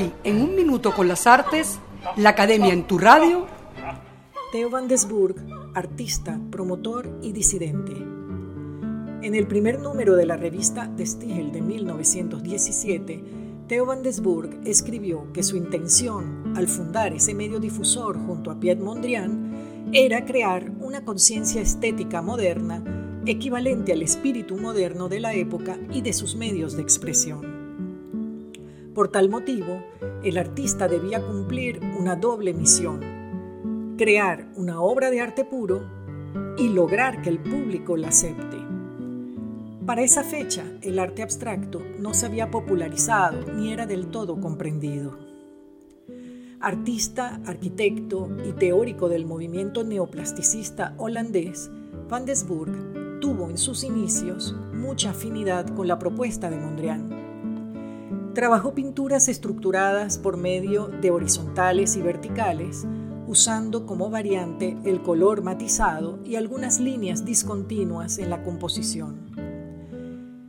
Hoy, en un minuto con las artes, la Academia en tu radio. Theo van Desburg, artista, promotor y disidente. En el primer número de la revista De Stiegel de 1917, Theo van Desburg escribió que su intención al fundar ese medio difusor junto a Piet Mondrian era crear una conciencia estética moderna equivalente al espíritu moderno de la época y de sus medios de expresión. Por tal motivo, el artista debía cumplir una doble misión, crear una obra de arte puro y lograr que el público la acepte. Para esa fecha, el arte abstracto no se había popularizado ni era del todo comprendido. Artista, arquitecto y teórico del movimiento neoplasticista holandés, Van Desburg tuvo en sus inicios mucha afinidad con la propuesta de Mondrian. Trabajó pinturas estructuradas por medio de horizontales y verticales, usando como variante el color matizado y algunas líneas discontinuas en la composición.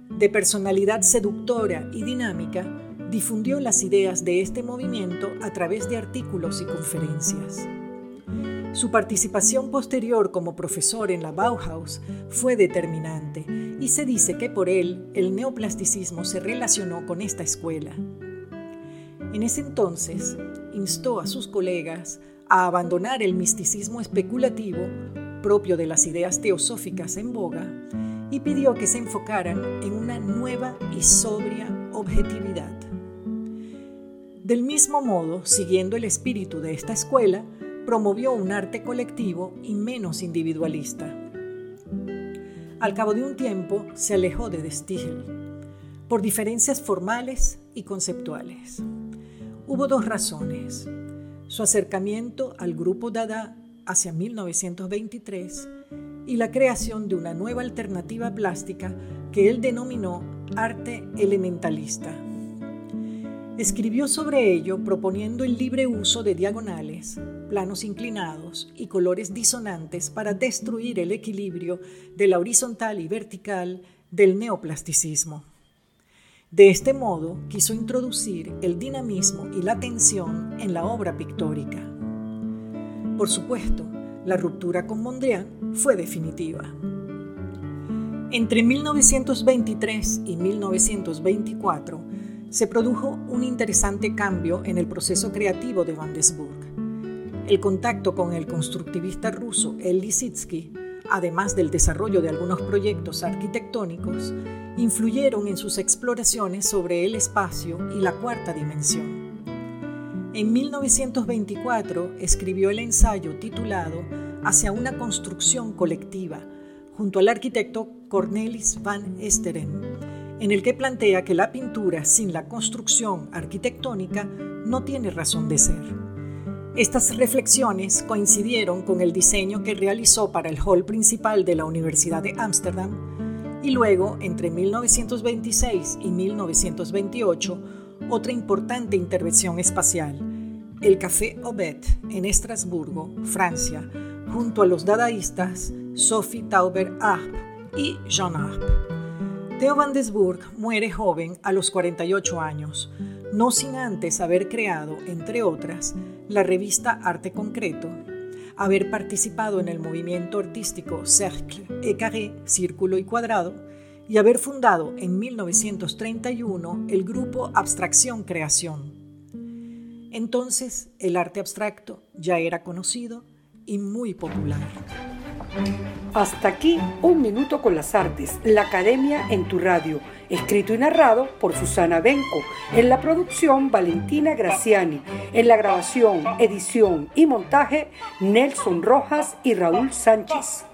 De personalidad seductora y dinámica, difundió las ideas de este movimiento a través de artículos y conferencias. Su participación posterior como profesor en la Bauhaus fue determinante y se dice que por él el neoplasticismo se relacionó con esta escuela. En ese entonces instó a sus colegas a abandonar el misticismo especulativo propio de las ideas teosóficas en boga y pidió que se enfocaran en una nueva y sobria objetividad. Del mismo modo, siguiendo el espíritu de esta escuela, promovió un arte colectivo y menos individualista. Al cabo de un tiempo se alejó de De por diferencias formales y conceptuales. Hubo dos razones. Su acercamiento al grupo Dada hacia 1923 y la creación de una nueva alternativa plástica que él denominó arte elementalista. Escribió sobre ello proponiendo el libre uso de diagonales, planos inclinados y colores disonantes para destruir el equilibrio de la horizontal y vertical del neoplasticismo. De este modo quiso introducir el dinamismo y la tensión en la obra pictórica. Por supuesto, la ruptura con Mondrian fue definitiva. Entre 1923 y 1924, se produjo un interesante cambio en el proceso creativo de Van Desburg. El contacto con el constructivista ruso El Lisitsky, además del desarrollo de algunos proyectos arquitectónicos, influyeron en sus exploraciones sobre el espacio y la cuarta dimensión. En 1924 escribió el ensayo titulado Hacia una construcción colectiva, junto al arquitecto Cornelis van Esteren, en el que plantea que la pintura sin la construcción arquitectónica no tiene razón de ser. Estas reflexiones coincidieron con el diseño que realizó para el hall principal de la Universidad de Ámsterdam y luego, entre 1926 y 1928, otra importante intervención espacial, el Café Obed en Estrasburgo, Francia, junto a los dadaístas Sophie Tauber-Arp y Jean Arp. Theo van Desburg muere joven a los 48 años, no sin antes haber creado, entre otras, la revista Arte Concreto, haber participado en el movimiento artístico Cercle et Carré, Círculo y Cuadrado, y haber fundado en 1931 el grupo Abstracción Creación. Entonces, el arte abstracto ya era conocido y muy popular. Hasta aquí Un Minuto con las Artes, la Academia en tu radio, escrito y narrado por Susana Benco, en la producción Valentina Graciani, en la grabación, edición y montaje Nelson Rojas y Raúl Sánchez.